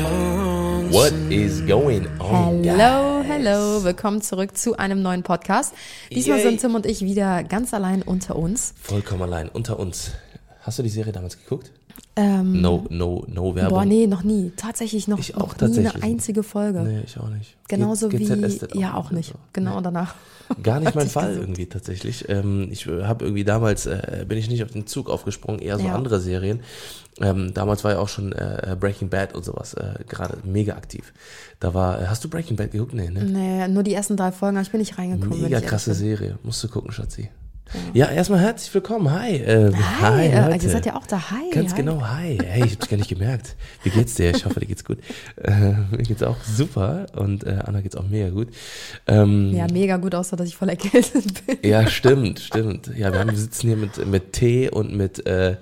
What is going on? Hello, hello, willkommen zurück zu einem neuen Podcast. Diesmal Yay. sind Tim und ich wieder ganz allein unter uns. Vollkommen allein, unter uns. Hast du die Serie damals geguckt? Ähm, No, no, no Werbung. boah, nee, noch nie. Tatsächlich noch, Ich noch auch nie tatsächlich. eine einzige Folge. Nee, ich auch nicht. Genauso G- wie, GZSZ ja, auch nicht. nicht. So. Genau danach. Gar nicht mein Fall gesucht. irgendwie tatsächlich. Ähm, ich habe irgendwie damals, äh, bin ich nicht auf den Zug aufgesprungen, eher so Ja. andere Serien. Ähm, damals war ja auch schon äh, Breaking Bad und sowas äh, gerade mega aktiv. Da war, äh, hast du Breaking Bad geguckt? Nee, ne? Nee, nur die ersten drei Folgen, aber ich bin nicht reingekommen. Mega krasse. Serie. Musst du gucken, Schatzi. Ja, erstmal herzlich willkommen. Hi. Äh, Hi, äh, Leute. ihr seid ja auch da. Hi. Ganz hi. genau, hi. Hey, ich hab's gar nicht gemerkt. Wie geht's dir? Ich hoffe, dir geht's gut. Äh, mir geht's auch super und äh, Anna geht's auch mega gut. Ähm, Ja, mega gut, außer dass ich voll erkältet bin. ja, stimmt, stimmt. Ja, wir, haben, wir sitzen hier mit, mit Tee und mit, äh,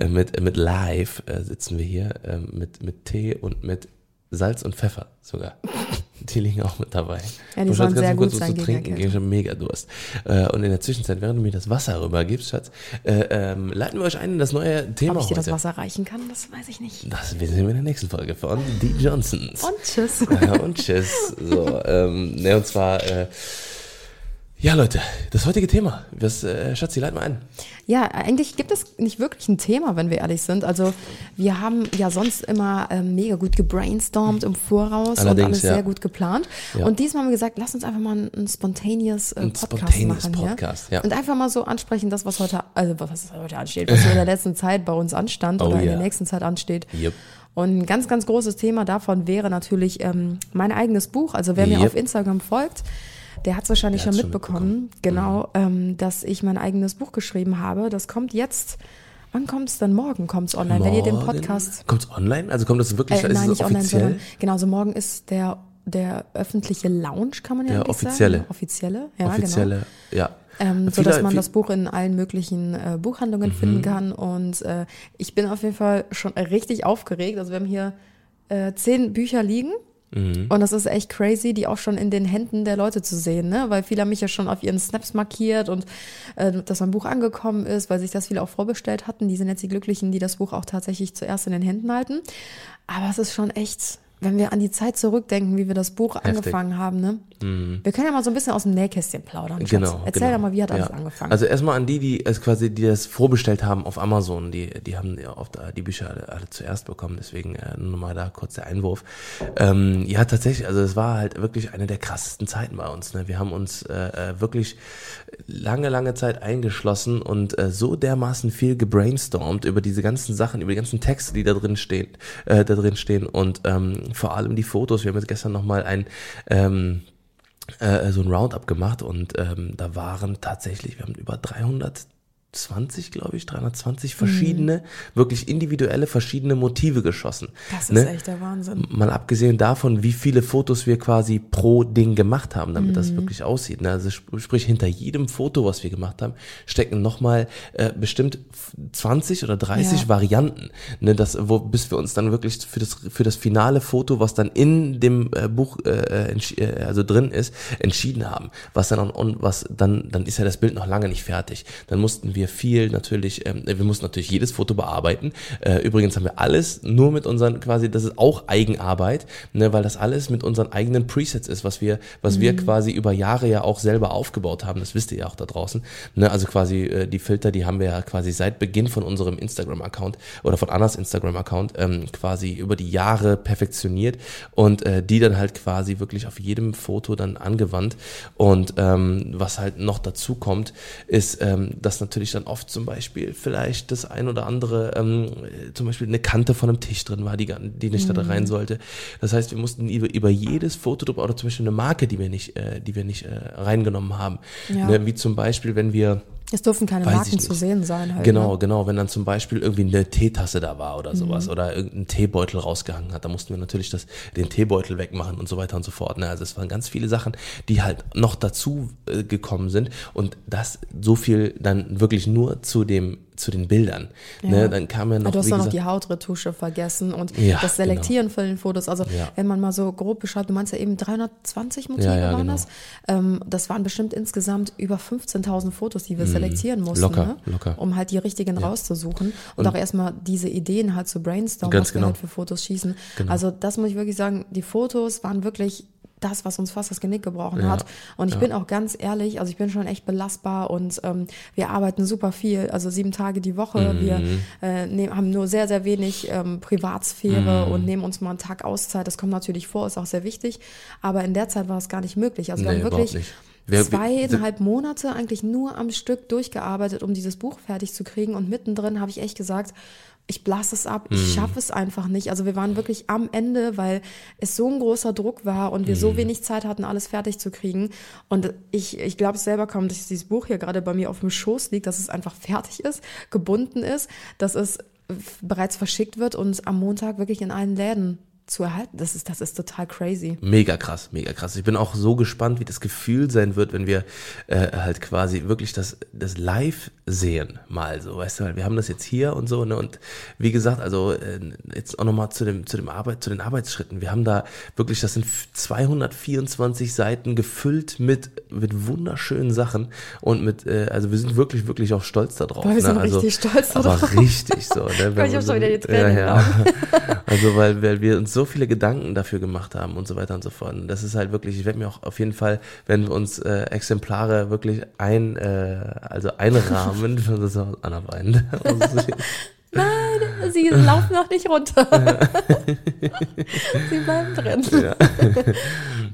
äh, mit, mit Live äh, sitzen wir hier äh, mit, mit Tee und mit Salz und Pfeffer sogar. Die liegen auch mit dabei. Ja, die Du, Schatz, kannst sehr du kurz gut was zu trinken. Erkältung. Ich habe mega Durst. Äh, und in der Zwischenzeit, während du mir das Wasser rübergibst, Schatz, äh, ähm, leiten wir euch ein in das neue Thema Ob ich dir das heute. Wasser reichen kann, das weiß ich nicht. Das wissen wir in der nächsten Folge von Die Johnsons. Und tschüss. Und tschüss. So, ähm, ne, und zwar, äh, ja, Leute, das heutige Thema. Was, äh, Schatzi, leit mal ein. Ja, eigentlich gibt es nicht wirklich ein Thema, wenn wir ehrlich sind. Also wir haben ja sonst immer ähm, mega gut gebrainstormt im Voraus und Allerdings, alles ja. sehr gut geplant. Ja. Und diesmal haben wir gesagt, lass uns einfach mal ein, ein spontaneous äh, Ein Podcast spontaneous machen Podcast, hier. ja. Und einfach mal so ansprechen, das, was heute, also was heute ansteht, was in der letzten Zeit bei uns anstand Oh oder in ja. der nächsten Zeit ansteht. Yep. Und ein ganz, ganz großes Thema davon wäre natürlich ähm, mein eigenes Buch. Also wer mir Yep. auf Instagram folgt, der hat es wahrscheinlich schon hat's schon mitbekommen, genau, ähm, dass ich mein eigenes Buch geschrieben habe. Das kommt jetzt, wann kommt es denn? Morgen kommt es online, wenn ihr den Morgen- Podcast, Kommt's online? Also kommt das wirklich, äh, ist nein, es nicht online, offiziell? sondern, genau, so morgen ist der, der öffentliche Launch, kann man ja Der offizielle. sagen. Offizielle, ja, genau. Offizielle, ja. Ähm, so dass man das Buch in allen möglichen äh, Buchhandlungen Mhm. finden kann. Und äh, ich bin auf jeden Fall schon richtig aufgeregt. Also wir haben hier äh, zehn Bücher liegen. Mhm. Und das ist echt crazy, die auch schon in den Händen der Leute zu sehen, ne? Weil viele haben mich ja schon auf ihren Snaps markiert und äh, dass mein Buch angekommen ist, weil sich das viele auch vorbestellt hatten. Die sind jetzt die Glücklichen, die das Buch auch tatsächlich zuerst in den Händen halten. Aber es ist schon echt, wenn wir an die Zeit zurückdenken, wie wir das Buch angefangen haben, ne? Wir können ja mal so ein bisschen aus dem Nähkästchen plaudern. Schatz. Genau. Erzähl genau. doch mal, wie hat alles Ja. angefangen? Also erstmal an die, die es quasi, die das vorbestellt haben auf Amazon, die, die haben ja oft die Bücher alle, alle zuerst bekommen, deswegen äh, nur mal da kurz der Einwurf. Ähm, ja, tatsächlich, also es war halt wirklich eine der krassesten Zeiten bei uns. Ne? Wir haben uns äh, äh, wirklich lange, lange Zeit eingeschlossen und äh, so dermaßen viel gebrainstormt über diese ganzen Sachen, über die ganzen Texte, die da drin stehen, äh, da drin stehen und ähm, vor allem die Fotos. Wir haben jetzt gestern nochmal ein ähm, äh, so ein Roundup gemacht und ähm, da waren tatsächlich, wir haben über 320, glaube ich, 320 verschiedene, wirklich individuelle verschiedene Motive geschossen. das ist ne? echt der Wahnsinn. Mal abgesehen davon, wie viele Fotos wir quasi pro Ding gemacht haben, damit das wirklich aussieht. Ne? Also sp- sprich, hinter jedem Foto, was wir gemacht haben, stecken nochmal äh, bestimmt 20 oder 30 Ja. Varianten. Ne? Das, wo, bis wir uns dann wirklich für das, für das finale Foto, was dann in dem äh, Buch äh, entsch- äh, also drin ist, entschieden haben. Was dann, on, was dann, dann ist ja das Bild noch lange nicht fertig. Dann mussten wir viel natürlich, ähm, wir mussten natürlich jedes Foto bearbeiten. Äh, übrigens haben wir alles nur mit unseren quasi, das ist auch Eigenarbeit, ne, weil das alles mit unseren eigenen Presets ist, was wir, was wir quasi über Jahre ja auch selber aufgebaut haben. Das wisst ihr ja auch da draußen. Ne, also quasi äh, die Filter, die haben wir ja quasi seit Beginn von unserem Instagram-Account oder von Annas Instagram-Account ähm, quasi über die Jahre perfektioniert und äh, die dann halt quasi wirklich auf jedem Foto dann angewandt. Und ähm, was halt noch dazu kommt, ist, ähm, dass natürlich dann oft zum Beispiel vielleicht das ein oder andere, ähm, äh, zum Beispiel eine Kante von einem Tisch drin war, die, die nicht da rein sollte. Das heißt, wir mussten über, über jedes Foto drüber- oder zum Beispiel eine Marke, die wir nicht, äh, die wir nicht äh, reingenommen haben. Ja. Ne, wie zum Beispiel, wenn wir Es dürfen keine Weiß Marken zu sehen sein halt. Genau, Ne? genau. Wenn dann zum Beispiel irgendwie eine Teetasse da war oder sowas oder irgendein Teebeutel rausgehangen hat, da mussten wir natürlich das, den Teebeutel wegmachen und so weiter und so fort. Ne? Also es waren ganz viele Sachen, die halt noch dazu äh, gekommen sind und das so viel dann wirklich nur zu dem zu den Bildern. Ja. Ne, dann kam ja noch, Ah, du hast doch noch die Hautretusche vergessen und Ja, das Selektieren von den Fotos. Also Ja. wenn man mal so grob beschreibt, du meinst ja eben 320 Motive waren genau. das. Ähm, das waren bestimmt insgesamt über 15.000 Fotos, die wir selektieren mussten, Mhm. Locker, ne? locker. um halt die richtigen rauszusuchen und, auch erstmal diese Ideen halt zu brainstormen, was wir genau. halt für Fotos schießen. Genau. Also das muss ich wirklich sagen, die Fotos waren wirklich das, was uns fast das Genick gebrochen Ja, hat. Und ich bin auch ganz ehrlich, also ich bin schon echt belastbar und ähm, wir arbeiten super viel, also sieben Tage die Woche. Mhm. Wir äh, nehm, haben nur sehr, sehr wenig ähm, Privatsphäre und nehmen uns mal einen Tag Auszeit. Das kommt natürlich vor, ist auch sehr wichtig. Aber in der Zeit war es gar nicht möglich. Also wir Nee, haben wirklich zweieinhalb Monate eigentlich nur am Stück durchgearbeitet, um dieses Buch fertig zu kriegen. Und mittendrin habe ich echt gesagt, ich blasse es ab, Mhm. ich schaffe es einfach nicht. Also wir waren wirklich am Ende, weil es so ein großer Druck war und wir Mhm. so wenig Zeit hatten, alles fertig zu kriegen. Und ich, ich glaube es selber kaum, dass dieses Buch hier gerade bei mir auf dem Schoß liegt, dass es einfach fertig ist, gebunden ist, dass es bereits verschickt wird und am Montag wirklich in allen Läden zu erhalten. Das ist, das ist total crazy. Mega krass, mega krass. Ich bin auch so gespannt, wie das Gefühl sein wird, wenn wir äh, halt quasi wirklich das, das live sehen, mal so, weißt du, weil wir haben das jetzt hier und so, ne, und wie gesagt, also äh, jetzt auch nochmal zu dem, zu dem Arbeit, zu den Arbeitsschritten. Wir haben da wirklich, das sind 224 Seiten gefüllt mit, mit wunderschönen Sachen und mit, äh, also wir sind wirklich, wirklich auch stolz darauf. Boah, wir sind ne? also, richtig stolz aber darauf. richtig so, ne, ich so- schon wieder die Tränen ja, ja. Also weil, weil wir uns so viele Gedanken dafür gemacht haben und so weiter und so fort. Und das ist halt wirklich, ich werde mir auch auf jeden Fall, wenn wir uns äh, Exemplare wirklich ein, äh, also einrahmen, das ist auch Anna weint. Nein, sie laufen noch nicht runter. sie bleiben drin. ja.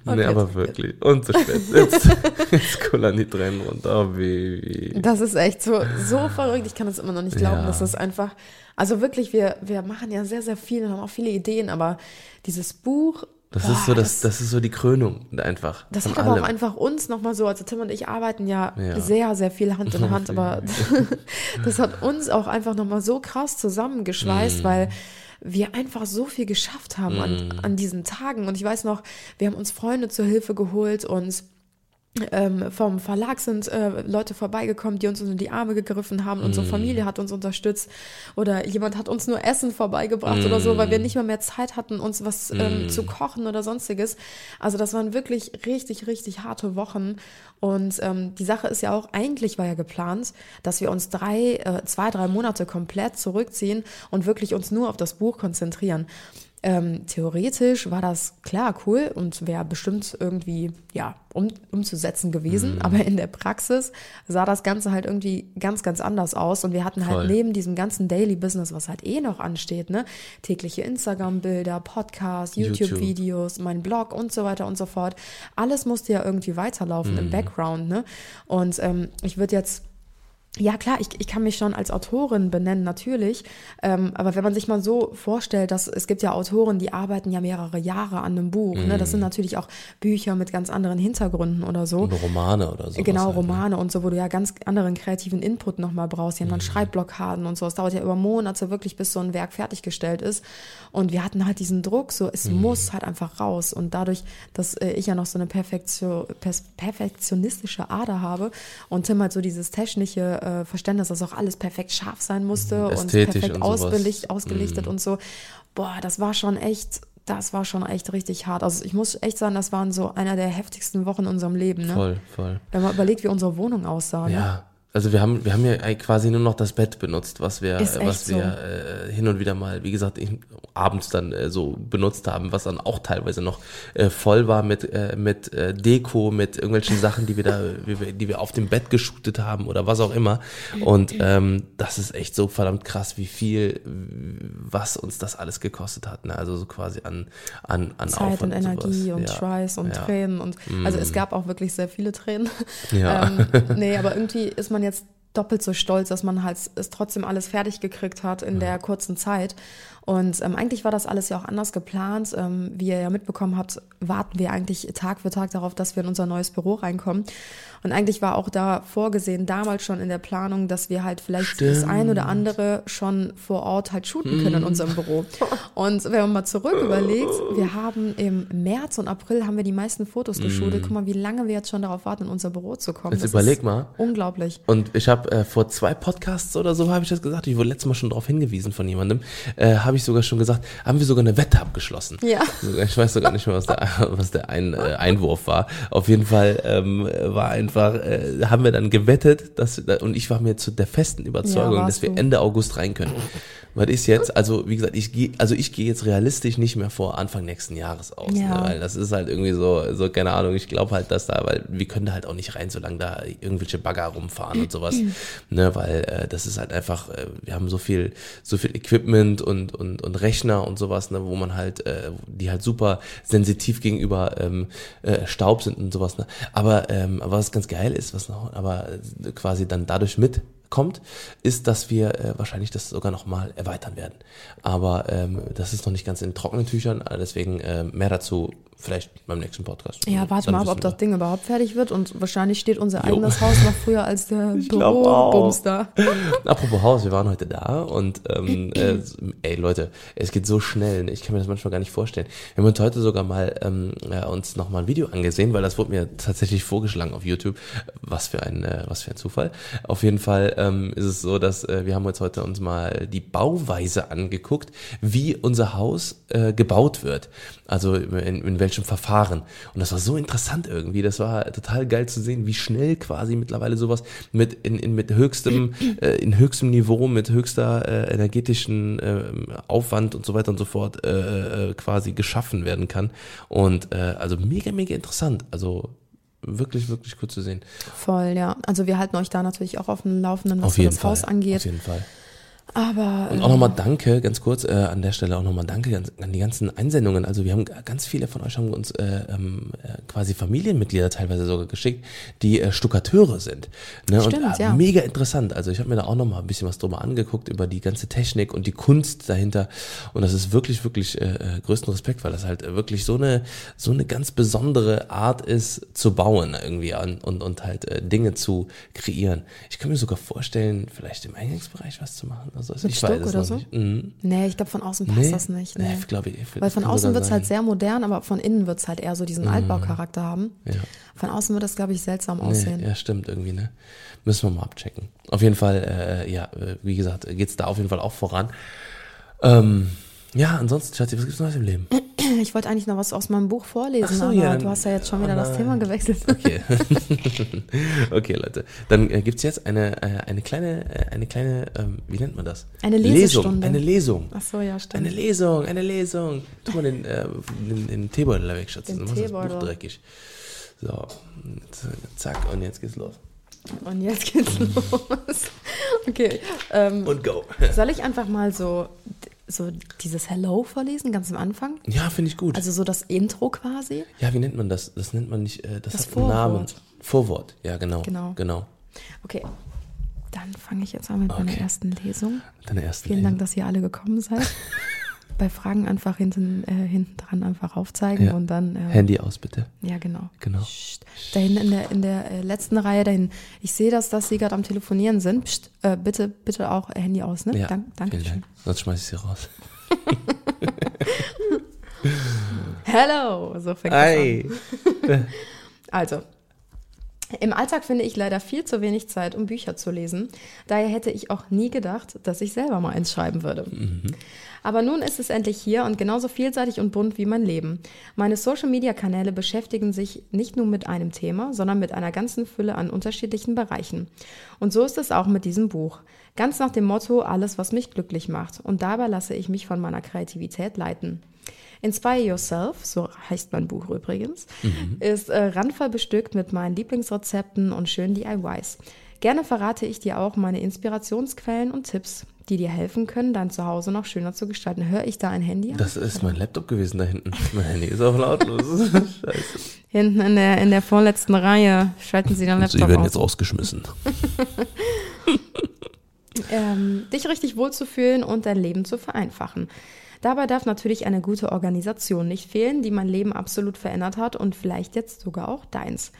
nee, Okay, aber wirklich. Und zu spät. Jetzt, jetzt kullern die Tränen runter. Oh, Baby. Das ist echt so, so verrückt. Ich kann es immer noch nicht glauben. Ja. Das ist einfach, also wirklich, wir, wir machen ja sehr, sehr viel und haben auch viele Ideen, aber dieses Buch. Das boah, ist so, das, das ist so die Krönung einfach. Das hat aber allem. auch einfach uns nochmal so, also Tim und ich arbeiten ja, Ja. sehr, sehr viel Hand in Hand, aber das hat uns auch einfach nochmal so krass zusammengeschweißt, Mm. weil wir einfach so viel geschafft haben an, Mm. an diesen Tagen. Und ich weiß noch, wir haben uns Freunde zur Hilfe geholt und ähm, vom Verlag sind äh, Leute vorbeigekommen, die uns unter die Arme gegriffen haben. Unsere Familie hat uns unterstützt oder jemand hat uns nur Essen vorbeigebracht oder so, weil wir nicht mal mehr Zeit hatten, uns was ähm, zu kochen oder sonstiges. Also das waren wirklich richtig, richtig harte Wochen. Und ähm, die Sache ist ja auch, eigentlich war ja geplant, dass wir uns drei, äh, zwei, drei Monate komplett zurückziehen und wirklich uns nur auf das Buch konzentrieren. Ähm, theoretisch war das klar cool und wäre bestimmt irgendwie ja um, umzusetzen gewesen, Mhm. aber in der Praxis sah das Ganze halt irgendwie ganz ganz anders aus und wir hatten halt Voll. neben diesem ganzen Daily Business, was halt eh noch ansteht, ne, tägliche Instagram-Bilder, Podcasts, YouTube. YouTube-Videos, mein Blog und so weiter und so fort. Alles musste ja irgendwie weiterlaufen Mhm. im Background, ne? Und ähm, ich würde jetzt ja klar, ich, ich kann mich schon als Autorin benennen, natürlich. Ähm, aber wenn man sich mal so vorstellt, dass es gibt ja Autoren, die arbeiten ja mehrere Jahre an einem Buch. Ne? Das sind natürlich auch Bücher mit ganz anderen Hintergründen oder so. Und Romane oder so. Genau, halt, ne? Romane und so, wo du ja ganz anderen kreativen Input nochmal brauchst. Die haben dann Schreibblockaden und so. Es dauert ja über Monate wirklich, bis so ein Werk fertiggestellt ist. Und wir hatten halt diesen Druck, so es muss halt einfach raus. Und dadurch, dass äh, ich ja noch so eine Perfektio perfektionistische Ader habe und Tim halt so dieses technische äh, Verständnis, dass auch alles perfekt scharf sein musste und Ästhetisch perfekt und ausbelicht, ausgelichtet und so. Boah, das war schon echt. Das war schon echt richtig hart. Also ich muss echt sagen, das waren so einer der heftigsten Wochen in unserem Leben. Ne? Voll, voll. Wenn man überlegt, wie unsere Wohnung aussah. Ne? Also wir haben, wir haben ja quasi nur noch das Bett benutzt, was wir, was so. wir äh, hin und wieder mal, wie gesagt, abends dann äh, so benutzt haben, was dann auch teilweise noch äh, voll war mit äh, mit äh, Deko, mit irgendwelchen Sachen, die wir da, die wir auf dem Bett geshootet haben oder was auch immer. Und ähm, das ist echt so verdammt krass, wie viel, was uns das alles gekostet hat. Ne? Also so quasi an an an Zeit Aufwand und Energie sowas. und ja. Schweiß und ja. Mm. Tränen und also es gab auch wirklich sehr viele Tränen. Ja. ähm, nee, aber irgendwie ist man jetzt doppelt so stolz, dass man halt es trotzdem alles fertig gekriegt hat in der kurzen Zeit. Und ähm, eigentlich war das alles ja auch anders geplant. Ähm, wie ihr ja mitbekommen habt, warten wir eigentlich Tag für Tag darauf, dass wir in unser neues Büro reinkommen. Und eigentlich war auch da vorgesehen, damals schon in der Planung, dass wir halt vielleicht das ein oder andere schon vor Ort halt shooten können in unserem Büro. Und wenn man mal zurück überlegt, wir haben im März und April haben wir die meisten Fotos geshootet. Guck mal, wie lange wir jetzt schon darauf warten, in unser Büro zu kommen. Jetzt Das überleg mal. Unglaublich. Und ich habe äh, vor zwei Podcasts oder so habe ich das gesagt. Ich wurde letztes Mal schon darauf hingewiesen von jemandem. Äh, habe ich sogar schon gesagt, haben wir sogar eine Wette abgeschlossen. Ja. Ich weiß sogar nicht mehr, was der, was der ein, äh, Einwurf war. Auf jeden Fall ähm, war einfach, äh, haben wir dann gewettet, dass und ich war mir zu der festen Überzeugung, Ja, dass wir du. Ende August rein können. Was ist jetzt? Also wie gesagt, ich gehe, also ich gehe jetzt realistisch nicht mehr vor Anfang nächsten Jahres aus, Ja. ne? weil das ist halt irgendwie so, so keine Ahnung. Ich glaube halt, dass da, weil wir können da halt auch nicht rein, solange da irgendwelche Bagger rumfahren und sowas, ne? Weil äh, das ist halt einfach, äh, wir haben so viel, so viel Equipment und und und Rechner und sowas, ne? Wo man halt, äh, die halt super sensitiv gegenüber ähm, äh, Staub sind und sowas, ne? Aber ähm, was ganz geil ist, was noch, aber äh, quasi dann dadurch mit kommt, ist, dass wir äh, wahrscheinlich das sogar noch mal erweitern werden. Aber ähm, das ist noch nicht ganz in trockenen Tüchern, äh, deswegen äh, mehr dazu vielleicht beim nächsten Podcast. Ja, warte Dann mal ab, ob das. Ding überhaupt fertig wird und wahrscheinlich steht unser Jo. eigenes Haus noch früher als der. Bürobums da. Apropos Haus, wir waren heute da und ähm, äh, ey Leute, es geht so schnell, ne? ich kann mir das manchmal gar nicht vorstellen. Wir haben uns heute sogar mal ähm, äh, uns noch mal ein Video angesehen, weil das wurde mir tatsächlich vorgeschlagen auf YouTube. Was für ein äh, was für ein Zufall. Auf jeden Fall ähm, ist es so, dass äh, wir haben uns heute uns mal die Bauweise angeguckt, wie unser Haus äh, gebaut wird. Also in, in welchem Verfahren. Und das war so interessant irgendwie. Das war total geil zu sehen, wie schnell quasi mittlerweile sowas mit in, in mit höchstem äh, in höchstem Niveau, mit höchster äh, energetischen ähm, Aufwand und so weiter und so fort äh, äh, quasi geschaffen werden kann. Und äh, also mega mega interessant. Also wirklich wirklich cool zu sehen. Voll, ja. Also wir halten euch da natürlich auch auf dem Laufenden, was Auf das Fall. Haus Auf angeht. jeden Fall. Aber Und auch nochmal danke, ganz kurz, äh, an der Stelle auch nochmal danke an, an die ganzen Einsendungen. Also wir haben ganz viele von euch haben uns äh, ähm, äh, quasi Familienmitglieder teilweise sogar geschickt, die äh, Stuckateure sind. Ne? Stimmt, und, äh, ja. Mega interessant. Also ich habe mir da auch nochmal ein bisschen was drüber angeguckt, über die ganze Technik und die Kunst dahinter. Und das ist wirklich, wirklich äh, äh, größten Respekt, weil das halt wirklich so eine, so eine ganz besondere Art ist zu bauen irgendwie an, und, und halt äh, Dinge zu kreieren. Ich kann mir sogar vorstellen, vielleicht im Eingangsbereich was zu machen. Also Mit ich Stuck weiß es oder so? nicht. Mhm. nee, ich glaube, von außen passt das nicht. Nee. Nee, glaube ich. Weil von außen wird es halt. Mhm. sehr modern, aber von innen wird es halt eher so diesen Altbaucharakter haben. Ja. Von außen wird das, glaube ich, seltsam Nee, aussehen. ja, stimmt irgendwie, ne? Müssen wir mal abchecken. Auf jeden Fall, äh, ja, äh, wie gesagt, geht's da auf jeden Fall auch voran. Ähm, ja, ansonsten, Schatzi, was gibt's Neues im Leben? Ich wollte eigentlich noch was aus meinem Buch vorlesen, so, aber ja, du hast ja jetzt schon wieder oh das nein. Thema gewechselt. Okay. okay, Leute. Dann äh, gibt's jetzt eine, äh, eine kleine, äh, eine kleine, ähm, wie nennt man das? Eine Lesung. Eine Lesung. Ach so, ja, stimmt. Eine Lesung, eine Lesung. Tu mal den, äh, den, den Teebeutel da weg, Schatz. Den ist das Buch Teebeutel. dreckig. So, zack, und jetzt geht's los. Und jetzt geht's los. Okay. Ähm, Und go. soll ich einfach mal so, so dieses Hello vorlesen, ganz am Anfang? Ja, finde ich gut. Also so das Intro quasi? Ja, wie nennt man das? Das nennt man nicht, äh, das, Das hat einen Namen. Vorwort. Vorwort, ja, genau. Genau. Genau. Okay. Dann fange ich jetzt an mit meiner Okay. ersten Lesung. Deine ersten Vielen Dank, dass ihr alle gekommen seid. Bei Fragen einfach hinten, äh, hinten dran einfach aufzeigen Ja. und dann. Äh, Handy aus, bitte. Ja, genau. Genau. Psst. Da hinten in der, in der äh, letzten Reihe dahin. Ich sehe, dass, dass Sie gerade am Telefonieren sind. Psst, äh, bitte, bitte auch Handy aus, ne? Ja, Dank, danke vielen. Dank. Sonst schmeiß ich sie raus. Hello! So fängt das an. Also. Im Alltag finde ich leider viel zu wenig Zeit, um Bücher zu lesen. Daher hätte ich auch nie gedacht, dass ich selber mal eins schreiben würde. Aber nun ist es endlich hier und genauso vielseitig und bunt wie mein Leben. Meine Social-Media-Kanäle beschäftigen sich nicht nur mit einem Thema, sondern mit einer ganzen Fülle an unterschiedlichen Bereichen. Und so ist es auch mit diesem Buch. Ganz nach dem Motto, alles, was mich glücklich macht. Und dabei lasse ich mich von meiner Kreativität leiten. Inspire Yourself, so heißt mein Buch übrigens, ist äh, randvoll bestückt mit meinen Lieblingsrezepten und schönen DIYs. Gerne verrate ich dir auch meine Inspirationsquellen und Tipps, die dir helfen können, dein Zuhause noch schöner zu gestalten. Höre ich da ein Handy an? Das ist mein Laptop gewesen da hinten. Mein Handy ist auch lautlos. Scheiße. Hinten in der, in der vorletzten Reihe schalten sie Also, Laptop die werden auf. jetzt rausgeschmissen. ähm, dich richtig wohlzufühlen und dein Leben zu vereinfachen. Dabei darf natürlich eine gute Organisation nicht fehlen, die mein Leben absolut verändert hat und vielleicht jetzt sogar auch deins.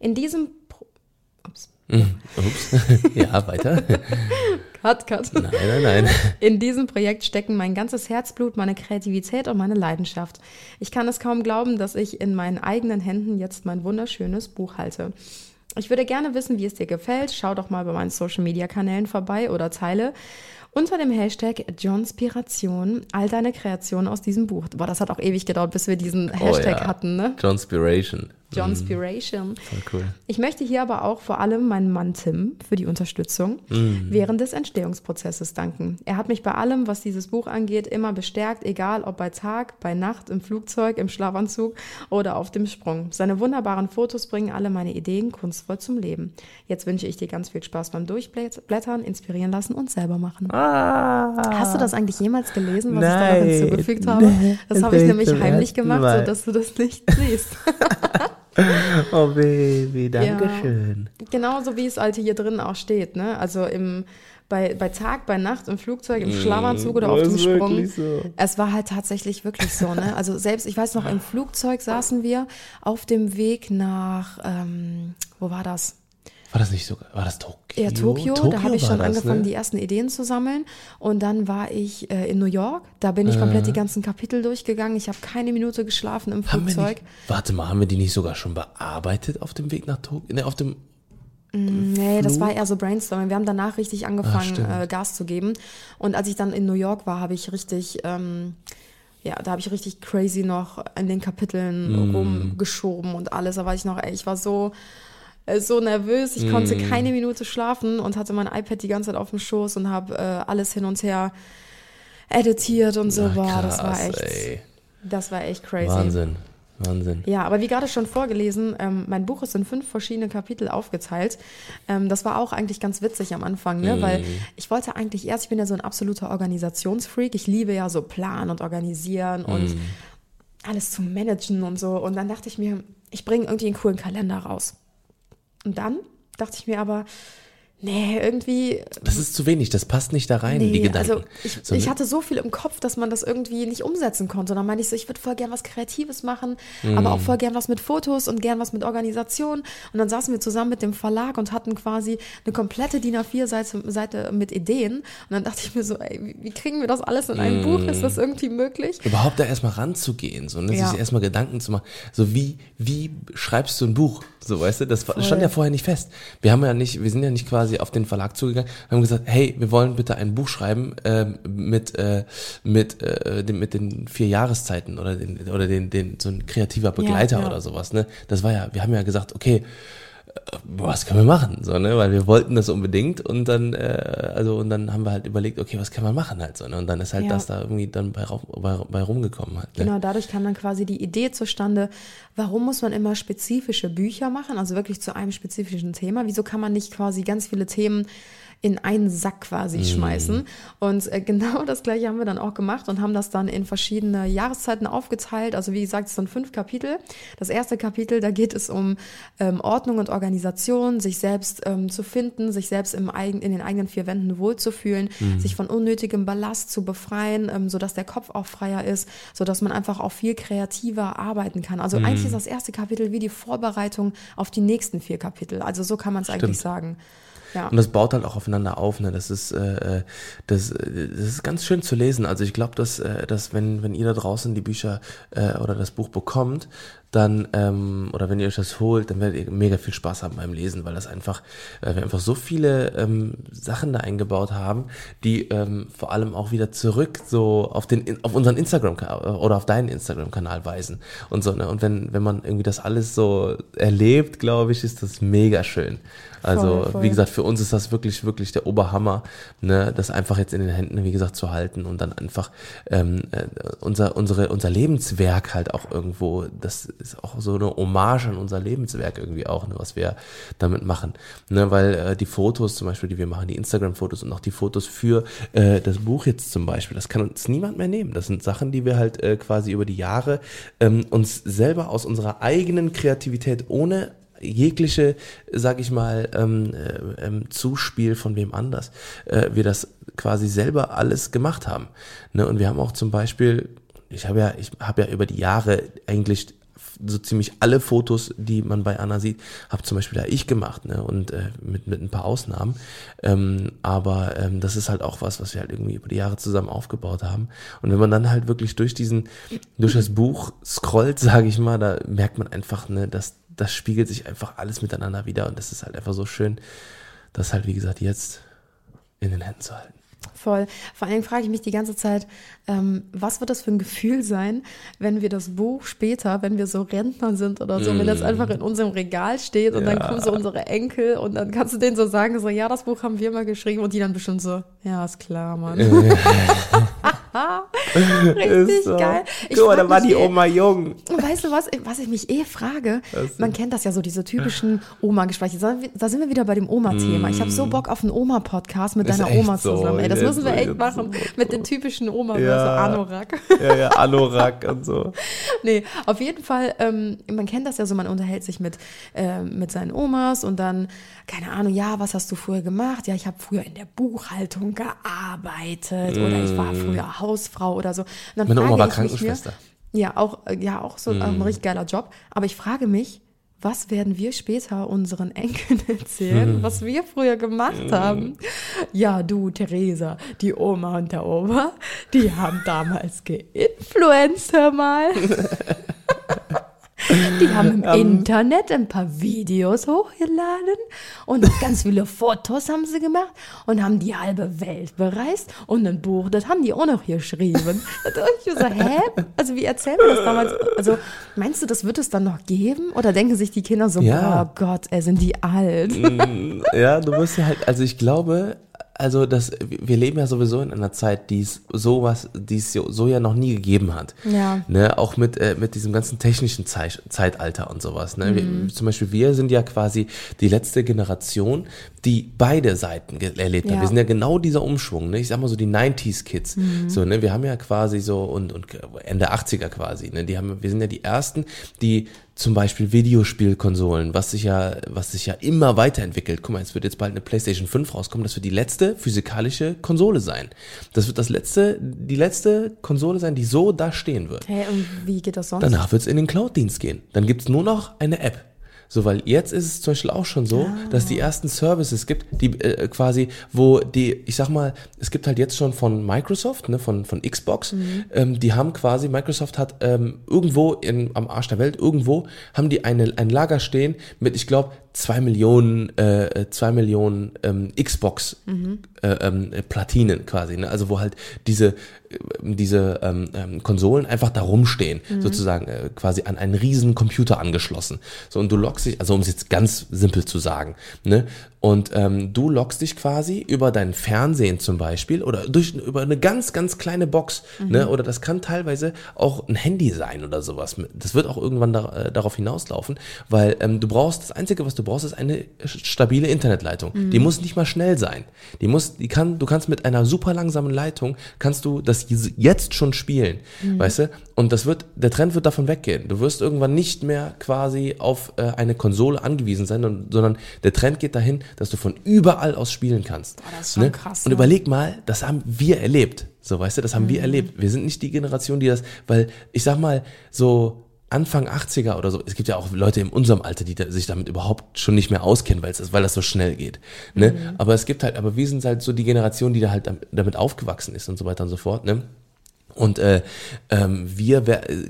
In diesem Pro- Ups. Ups. ja, weiter. Cut, cut. Nein, nein, nein. In diesem Projekt stecken mein ganzes Herzblut, meine Kreativität und meine Leidenschaft. Ich kann es kaum glauben, dass ich in meinen eigenen Händen jetzt mein wunderschönes Buch halte. Ich würde gerne wissen, wie es dir gefällt. Schau doch mal bei meinen Social Media Kanälen vorbei oder teile unter dem Hashtag Johnspiration all deine Kreationen aus diesem Buch. Boah, das hat auch ewig gedauert, bis wir diesen Hashtag oh, ja. hatten, ne? Johnspiration. Johnspiration. Mhm. Voll cool. Ich möchte hier aber auch vor allem meinem Mann Tim für die Unterstützung Mhm. während des Entstehungsprozesses danken. Er hat mich bei allem, was dieses Buch angeht, immer bestärkt, egal ob bei Tag, bei Nacht, im Flugzeug, im Schlafanzug oder auf dem Sprung. Seine wunderbaren Fotos bringen alle meine Ideen kunstvoll zum Leben. Jetzt wünsche ich dir ganz viel Spaß beim Durchblättern, inspirieren lassen und selber machen. Ah. Hast du das eigentlich jemals gelesen, was ich da Nein. noch hinzugefügt habe? Das habe ich nämlich heimlich gemacht, sodass du das nicht siehst. Oh Baby, danke schön. Genauso wie es alte hier drin auch steht, ne? Also im bei, bei Tag, bei Nacht, im Flugzeug, im Schlafanzug oder auf dem Sprung. so. Es war halt tatsächlich wirklich so, ne? Also selbst, ich weiß noch, im Flugzeug saßen wir auf dem Weg nach, ähm, wo war das? War das nicht sogar, war das Tokio? Ja, Tokio, da habe ich schon das, angefangen, ne? die ersten Ideen zu sammeln. Und dann war ich äh, in New York. Da bin ich komplett die ganzen Kapitel durchgegangen. Ich habe keine Minute geschlafen im Haben Flugzeug. nicht, warte mal, haben wir die nicht sogar schon bearbeitet auf dem Weg nach Tokio? Ne, auf dem, Nee, das war eher so Brainstorming. Wir haben danach richtig angefangen, stimmt. äh, Gas zu geben. Und als ich dann in New York war, habe ich richtig, ähm, ja, da habe ich richtig crazy noch in den Kapiteln Mm. rumgeschoben und alles. Da war ich noch, ey, ich war so, äh, so nervös. Ich konnte Mm. keine Minute schlafen und hatte mein iPad die ganze Zeit auf dem Schoß und habe äh, alles hin und her editiert und so. Boah, das war echt, ey. das war echt crazy. Wahnsinn, Wahnsinn. Ja, aber wie gerade schon vorgelesen, ähm, mein Buch ist in fünf verschiedene Kapitel aufgeteilt. Ähm, das war auch eigentlich ganz witzig am Anfang, ne? weil ich wollte eigentlich erst, ich bin ja so ein absoluter Organisationsfreak. Ich liebe ja so planen und organisieren und alles zu managen und so. Und dann dachte ich mir, ich bringe irgendwie einen coolen Kalender raus. Und dann dachte ich mir aber, nee, irgendwie Das ist zu wenig, das passt nicht da rein, die Gedanken. also ich, So, ich hatte so viel im Kopf, dass man das irgendwie nicht umsetzen konnte. Und dann meinte ich so, ich würde voll gern was Kreatives machen, Mhm. aber auch voll gern was mit Fotos und gern was mit Organisation. Und dann saßen wir zusammen mit dem Verlag und hatten quasi eine komplette DIN A4-Seite Seite mit Ideen. Und dann dachte ich mir so, ey, wie, kriegen wir das alles in ein Buch? Ist das irgendwie möglich? überhaupt da erstmal ranzugehen, so, ne? Ja. sich erstmal Gedanken zu machen, so wie, wie schreibst du ein Buch, so, weißt du, das stand ja vorher nicht fest. Wir haben ja nicht, wir sind ja nicht quasi auf den Verlag zugegangen, wir haben gesagt, hey, wir wollen bitte ein Buch schreiben, ähm, mit, äh, mit, äh, dem, mit den vier Jahreszeiten oder den, oder den, den, so ein kreativer Begleiter ja. oder sowas, ne, das war ja, wir haben ja gesagt, okay, äh, was können wir machen, so, ne, weil wir wollten das unbedingt und dann, äh, also, und dann haben wir halt überlegt, okay, was kann man machen halt, so, ne, und dann ist halt Ja. das da irgendwie dann bei, bei, bei rumgekommen halt, ne. Genau, dadurch kam dann quasi die Idee zustande, warum muss man immer spezifische Bücher machen, also wirklich zu einem spezifischen Thema? Wieso kann man nicht quasi ganz viele Themen in einen Sack quasi schmeißen? Und äh, genau das gleiche haben wir dann auch gemacht und haben das dann in verschiedene Jahreszeiten aufgeteilt. Also wie gesagt, es sind fünf Kapitel. Das erste Kapitel, da geht es um ähm, Ordnung und Organisation, sich selbst ähm, zu finden, sich selbst im eigen, in den eigenen vier Wänden wohlzufühlen, sich von unnötigem Ballast zu befreien, ähm, sodass der Kopf auch freier ist, sodass man einfach auch viel kreativer arbeiten kann. Also eigentlich ist das erste Kapitel wie die Vorbereitung auf die nächsten vier Kapitel. Also so kann man es eigentlich sagen. Ja. Und das baut halt auch aufeinander auf. Ne? Das ist, äh, äh, das, äh, das ist ganz schön zu lesen. Also ich glaube, dass, äh, dass wenn, wenn ihr da draußen die Bücher äh, oder das Buch bekommt, dann ähm, oder wenn ihr euch das holt, dann werdet ihr mega viel Spaß haben beim Lesen, weil das einfach, äh, wir einfach so viele ähm, Sachen da eingebaut haben, die ähm, vor allem auch wieder zurück so auf den auf unseren Instagram oder auf deinen Instagram-Kanal weisen und so. Ne? Und wenn wenn man irgendwie das alles so erlebt, glaube ich, ist das mega schön. Also Voll, voll. wie gesagt, für uns ist das wirklich, wirklich der Oberhammer, ne, das einfach jetzt in den Händen, wie gesagt, zu halten und dann einfach ähm, äh, unser, unsere, unser Lebenswerk halt auch irgendwo, das ist auch so eine Hommage an unser Lebenswerk irgendwie auch, ne, was wir damit machen. Ne, weil äh, die Fotos zum Beispiel, die wir machen, die Instagram-Fotos und auch die Fotos für äh, das Buch jetzt zum Beispiel, das kann uns niemand mehr nehmen. Das sind Sachen, die wir halt äh, quasi über die Jahre ähm, uns selber aus unserer eigenen Kreativität ohne jegliche, sag ich mal, ähm, äh, ähm, Zuspiel von wem anders, äh, wir das quasi selber alles gemacht haben. Ne? Und wir haben auch zum Beispiel, ich habe ja, ich habe ja über die Jahre eigentlich so ziemlich alle Fotos, die man bei Anna sieht, habe zum Beispiel da ich gemacht, ne? Und äh, mit, mit ein paar Ausnahmen. Ähm, aber ähm, das ist halt auch was, was wir halt irgendwie über die Jahre zusammen aufgebaut haben. Und wenn man dann halt wirklich durch diesen, durch das Buch scrollt, sage ich mal, da merkt man einfach, ne, dass das spiegelt sich einfach alles miteinander wieder und das ist halt einfach so schön, das halt, wie gesagt, jetzt in den Händen zu halten. Voll. Vor allen Dingen frage ich mich die ganze Zeit, ähm, was wird das für ein Gefühl sein, wenn wir das Buch später, wenn wir so Rentner sind oder so, mm. wenn das mm. einfach in unserem Regal steht und ja. dann kommen so unsere Enkel und dann kannst du denen so sagen, so, ja, das Buch haben wir mal geschrieben und die dann bestimmt so, ja, ist klar, Mann. Richtig so. geil. Ich Guck mal, da war die Oma jung. Weißt du was, was ich mich eh frage? Man kennt das ja so, diese typischen Oma-Gespräche. Da sind wir wieder bei dem Oma-Thema. Ich habe so mm. Bock auf einen Oma-Podcast mit deiner Oma zusammen. Ey, das müssen wir echt machen. Mit den typischen Oma, ja. so Anorak. Ja, ja, Anorak und so. Nee, auf jeden Fall, ähm, man kennt das ja so, man unterhält sich mit, äh, mit seinen Omas und dann, keine Ahnung, ja, was hast du früher gemacht? Ja, ich habe früher in der Buchhaltung gearbeitet mm. oder ich war früher Hausfrau oder so. Meine Oma war Krankenschwester. Mir, ja, auch, ja, auch so mm. ein richtig geiler Job. Aber ich frage mich, was werden wir später unseren Enkeln erzählen, hm. was wir früher gemacht hm. haben? Ja, du, Theresa, die Oma und der Opa, die haben damals geinfluenced, hör mal. Die haben im um, Internet ein paar Videos hochgeladen und ganz viele Fotos haben sie gemacht und haben die halbe Welt bereist und ein Buch, das haben die auch noch geschrieben. Dachte ich so, hä? Also wie erzählen wir das damals? Also meinst du, das wird es dann noch geben? Oder denken sich die Kinder so, ja. oh Gott, ey, sind die alt? Mm, ja, du musst ja halt, also ich glaube, also das, wir leben ja sowieso in einer Zeit, die es sowas, die es so ja noch nie gegeben hat. Ja. Ne, auch mit, äh, mit diesem ganzen technischen Zeit, Zeitalter und sowas. Ne? Mhm. Wir, zum Beispiel wir sind ja quasi die letzte Generation, die beide Seiten erlebt ja. hat. Wir sind ja genau dieser Umschwung. Ne? Ich sag mal so die 90s Kids. Mhm. So, ne? Wir haben ja quasi so und, und Ende 80er quasi. Ne? Die haben, wir sind ja die ersten, die zum Beispiel Videospielkonsolen, was sich ja, was sich ja immer weiterentwickelt. Guck mal, es wird jetzt bald eine PlayStation 5 rauskommen. Das wird die letzte physikalische Konsole sein. Das wird das letzte, die letzte Konsole sein, die so da stehen wird. Hey, und wie geht das sonst? Danach wird es in den Cloud-Dienst gehen. Dann gibt's nur noch eine App. So, weil jetzt ist es zum Beispiel auch schon so, ah. dass die ersten Services gibt, die äh, quasi, wo die, ich sag mal, es gibt halt jetzt schon von Microsoft, ne, von, von Xbox, mhm. ähm, die haben quasi, Microsoft hat ähm, irgendwo in, am Arsch der Welt, irgendwo haben die eine, ein Lager stehen mit, ich glaube, zwei Millionen, äh, zwei Millionen ähm, Xbox mhm. äh, ähm, Platinen quasi, ne? Also wo halt diese äh, diese ähm, ähm, Konsolen einfach da rumstehen, mhm. sozusagen äh, quasi an einen riesen Computer angeschlossen. So und du loggst dich, also um es jetzt ganz simpel zu sagen, ne? Und ähm, du loggst dich quasi über dein Fernsehen zum Beispiel oder durch über eine ganz, ganz kleine Box. Mhm. Ne? Oder das kann teilweise auch ein Handy sein oder sowas. Das wird auch irgendwann da, äh, darauf hinauslaufen, weil ähm, du brauchst, das Einzige, was du brauchst, ist eine stabile Internetleitung. Mhm. Die muss nicht mal schnell sein. Die muss, die kann, du kannst mit einer super langsamen Leitung, kannst du das jetzt schon spielen. Mhm. Weißt du? Und das wird, der Trend wird davon weggehen. Du wirst irgendwann nicht mehr quasi auf äh, eine Konsole angewiesen sein, sondern der Trend geht dahin, dass du von überall aus spielen kannst. Boah, das ist schon ne? krass. Und ne? überleg mal, das haben wir erlebt. So, weißt du, das haben mhm. wir erlebt. Wir sind nicht die Generation, die das, weil ich sag mal, so Anfang 80er oder so, es gibt ja auch Leute in unserem Alter, die sich damit überhaupt schon nicht mehr auskennen, weil es weil das so schnell geht. Ne? Mhm. Aber es gibt halt, aber wir sind halt so die Generation, die da halt damit aufgewachsen ist und so weiter und so fort. Ne? Und äh, ähm, wir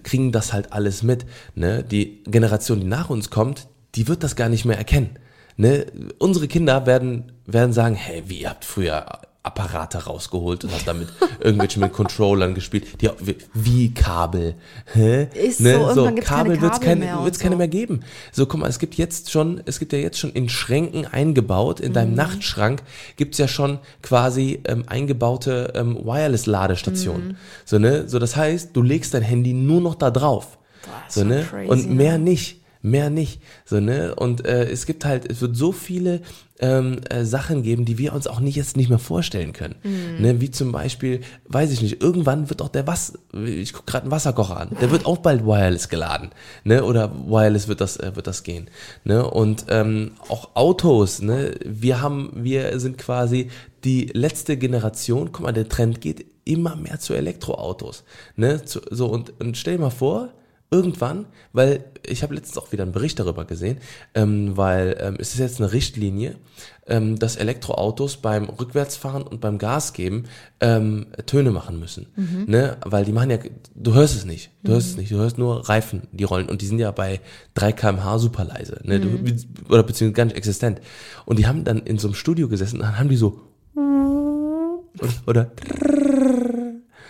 kriegen das halt alles mit. Ne? Die Generation, die nach uns kommt, die wird das gar nicht mehr erkennen. Ne? Unsere Kinder werden, werden sagen, hey, wie ihr habt früher Apparate rausgeholt und habt damit irgendwelche mit Controllern gespielt, die wie Kabel. Hä? Ist ne? so, so Kabel wird es keine, mehr wird's so. keine mehr geben. So, guck mal, es gibt jetzt schon, es gibt ja jetzt schon in Schränken eingebaut, in deinem mhm. Nachtschrank gibt's ja schon quasi ähm, eingebaute ähm, Wireless-Ladestationen. Mhm. So, ne? So, das heißt, du legst dein Handy nur noch da drauf. Boah, so, ne? Crazy, und mehr ja. nicht mehr nicht. So, ne? Und äh, es gibt halt, es wird so viele ähm, äh, Sachen geben, die wir uns auch nicht jetzt nicht mehr vorstellen können. Mhm. Ne? Wie zum Beispiel, weiß ich nicht, irgendwann wird auch der Was, ich gucke gerade einen Wasserkocher an, der wird auch bald wireless geladen. Ne? Oder wireless wird das, äh, wird das gehen. Ne? Und ähm, auch Autos, ne? wir haben, wir sind quasi die letzte Generation, guck mal, der Trend geht immer mehr zu Elektroautos. Ne? Zu, so, und, und stell dir mal vor, irgendwann, weil ich habe letztens auch wieder einen Bericht darüber gesehen, ähm, weil ähm, es ist jetzt eine Richtlinie, ähm, dass Elektroautos beim Rückwärtsfahren und beim Gas geben ähm, Töne machen müssen, ne? Weil die machen ja, du hörst es nicht, du hörst es nicht, du hörst nur Reifen, die rollen. Und die sind ja bei 3 kmh super leise, ne? Du, oder beziehungsweise gar nicht existent. Und die haben dann in so einem Studio gesessen und dann haben die so oder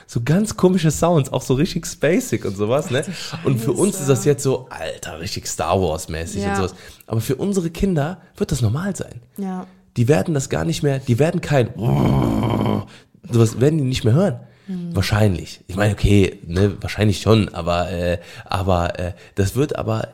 so ganz komische Sounds, auch so richtig spacig und sowas, ne? Und für uns ist das jetzt so, alter, richtig Star Wars mäßig Ja. und sowas. Aber für unsere Kinder wird das normal sein. Ja. Die werden das gar nicht mehr, die werden kein sowas werden die nicht mehr hören. Wahrscheinlich. Ich meine, okay, ne, wahrscheinlich schon, aber äh, aber äh, das wird aber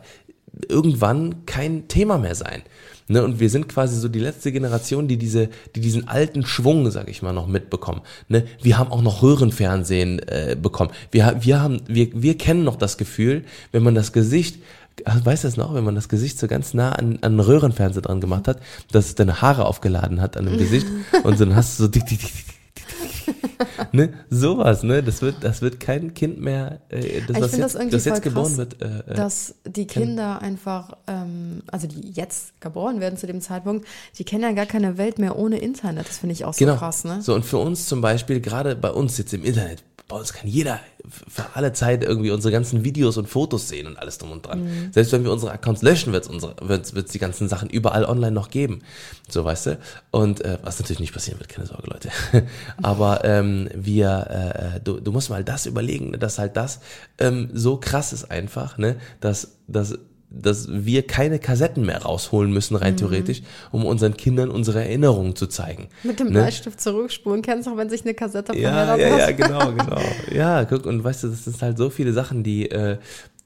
irgendwann kein Thema mehr sein. Ne, und wir sind quasi so die letzte Generation, die diese, die diesen alten Schwung, sag ich mal, noch mitbekommen. Ne, wir haben auch noch Röhrenfernsehen äh, bekommen. Wir, wir haben, wir, wir kennen noch das Gefühl, wenn man das Gesicht, ach, weißt du das noch, wenn man das Gesicht so ganz nah an, an Röhrenfernseher dran gemacht hat, dass es deine Haare aufgeladen hat an dem Gesicht und dann hast du so dick, dick, dick. ne, sowas, ne, das wird, das wird kein Kind mehr, äh, das, Ich was das jetzt, irgendwie das jetzt geboren krass, wird, äh, äh, dass die Kinder einfach, ähm, also die jetzt geboren werden zu dem Zeitpunkt, die kennen ja gar keine Welt mehr ohne Internet. Das finde ich auch so Genau. krass, ne? So, und für uns zum Beispiel, gerade bei uns jetzt im Internet, bei uns kann jeder für alle Zeit irgendwie unsere ganzen Videos und Fotos sehen und alles drum und dran. Mhm. Selbst wenn wir unsere Accounts löschen, wird es die ganzen Sachen überall online noch geben. So, weißt du? Und äh, was natürlich nicht passieren wird, keine Sorge, Leute. Aber ähm, wir, äh, äh, du, du musst mal das überlegen, ne, dass halt das ähm, so krass ist einfach, ne, dass, dass dass wir keine Kassetten mehr rausholen müssen, rein theoretisch, um unseren Kindern unsere Erinnerungen zu zeigen. Mit dem Ne? Bleistift zurückspulen. Kennst du auch, wenn sich eine Kassette Ja, ja, ja, genau, genau. Ja, guck, und weißt du, das sind halt so viele Sachen, die, äh,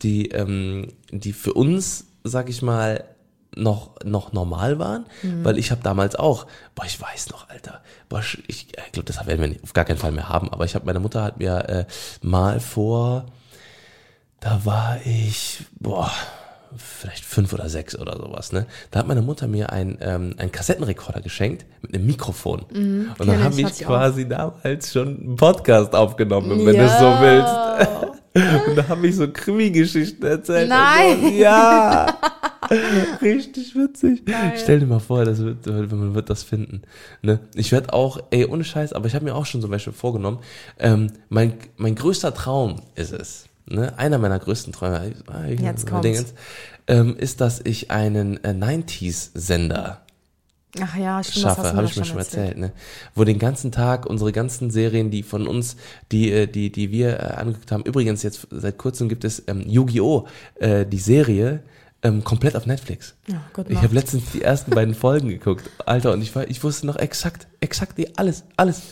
die, ähm, die für uns, sag ich mal, noch, noch normal waren, weil ich habe damals auch, boah, ich weiß noch, Alter, boah, ich, ich glaube, das werden wir auf gar keinen Fall mehr haben, aber ich habe, meine Mutter hat mir äh, mal vor, da war ich, boah, vielleicht fünf oder sechs oder sowas, ne? Da hat meine Mutter mir ein, ähm, einen Kassettenrekorder geschenkt mit einem Mikrofon. und dann habe ich, ich quasi damals schon einen Podcast aufgenommen, wenn du es so willst. Und da habe ich so Krimi-Geschichten erzählt. Nein. Und so. Ja. Richtig witzig. Stell dir mal vor, das wird, man wird das finden. Ne? Ich werde auch, ey, ohne Scheiß, aber ich habe mir auch schon zum Beispiel vorgenommen, ähm, mein, mein größter Traum ist es, ne? einer meiner größten Träume, ah, ich- Jetzt kommt's. Dingens, ähm, ist, dass ich einen äh, 90s-Sender Ach ja, stimmt, schaffe, habe ich mir schon erzählt, ne? Wo den ganzen Tag unsere ganzen Serien, die von uns, die äh, die die wir äh, angeguckt haben. Übrigens jetzt seit kurzem gibt es ähm, Yu-Gi-Oh, äh, die Serie ähm, komplett auf Netflix. Gute ich habe letztens die ersten beiden Folgen geguckt, Alter, und ich war, ich wusste noch exakt, exakt die, alles, alles.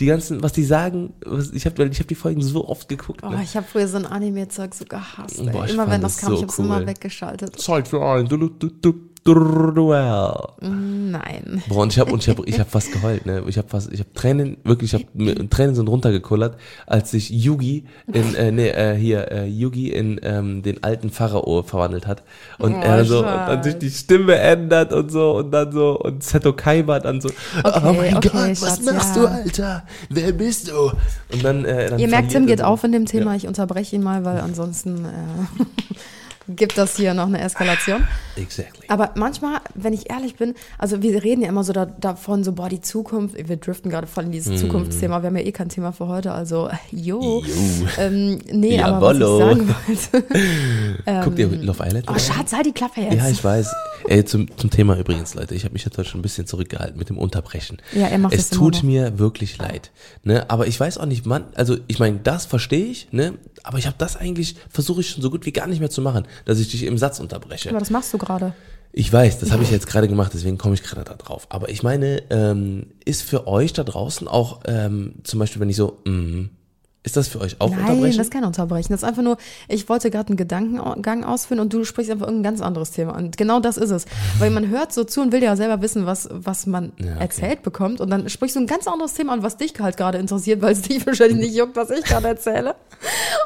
Die ganzen, was die sagen, was, ich habe ich hab die Folgen so oft geguckt. Oh, ne? ich habe früher so ein Anime-Zeug so gehasst. Boah, immer wenn das kam, so ich habe es cool. immer weggeschaltet. Zeit für ein du, du, du, du, Duell. Nein. Boah, und ich habe und ich habe ich habe fast geheult, ne? Ich habe fast ich habe Tränen wirklich, ich habe Tränen sind runtergekullert, als sich Yugi in äh, nee, äh, hier äh, Yugi in ähm, den alten Pharao verwandelt hat und Oh, er so und dann Scheiß. sich die Stimme ändert und so und dann so und Seto Kaiba dann so Okay, Oh mein okay, Gott, was Schatz, machst ja. du, Alter? Wer bist du? Und dann, äh, dann Ihr merkt, Tim geht auf in dem Thema. Ich unterbreche ihn mal, weil ansonsten äh, gibt das hier noch eine Eskalation. Exactly. Aber manchmal, wenn ich ehrlich bin, also wir reden ja immer so da, davon, so, boah, die Zukunft, wir driften gerade voll in dieses Zukunftsthema, wir haben ja eh kein Thema für heute, also, jo. Jo. Ähm, nee, aber was ich sagen wollte. Guckt ihr Love Island? Oh, Schatz, halt die Klappe jetzt. Ja, ich weiß. Ey, zum, zum Thema übrigens, Leute, ich habe mich jetzt heute schon ein bisschen zurückgehalten mit dem Unterbrechen. Ja, er macht Es das tut mir wirklich leid. Ne? Aber ich weiß auch nicht, man, also ich meine, das verstehe ich, ne? aber ich habe das eigentlich, versuche ich schon so gut wie gar nicht mehr zu machen, dass ich dich im Satz unterbreche. aber das machst du gerade. Ich weiß, das habe ich jetzt gerade gemacht, deswegen komme ich gerade da drauf. Aber ich meine, ähm, ist für euch da draußen auch ähm, zum Beispiel, wenn ich so, mm, ist das für euch auch Nein, unterbrechen? das ist kein Unterbrechen. Das ist einfach nur, ich wollte gerade einen Gedankengang ausführen und du sprichst einfach irgendein ganz anderes Thema an. Genau das ist es. Weil man hört so zu und will ja selber wissen, was, was man okay. erzählt bekommt. Und dann sprichst du ein ganz anderes Thema an, was dich halt gerade interessiert, weil es dich wahrscheinlich nicht juckt, was ich gerade erzähle.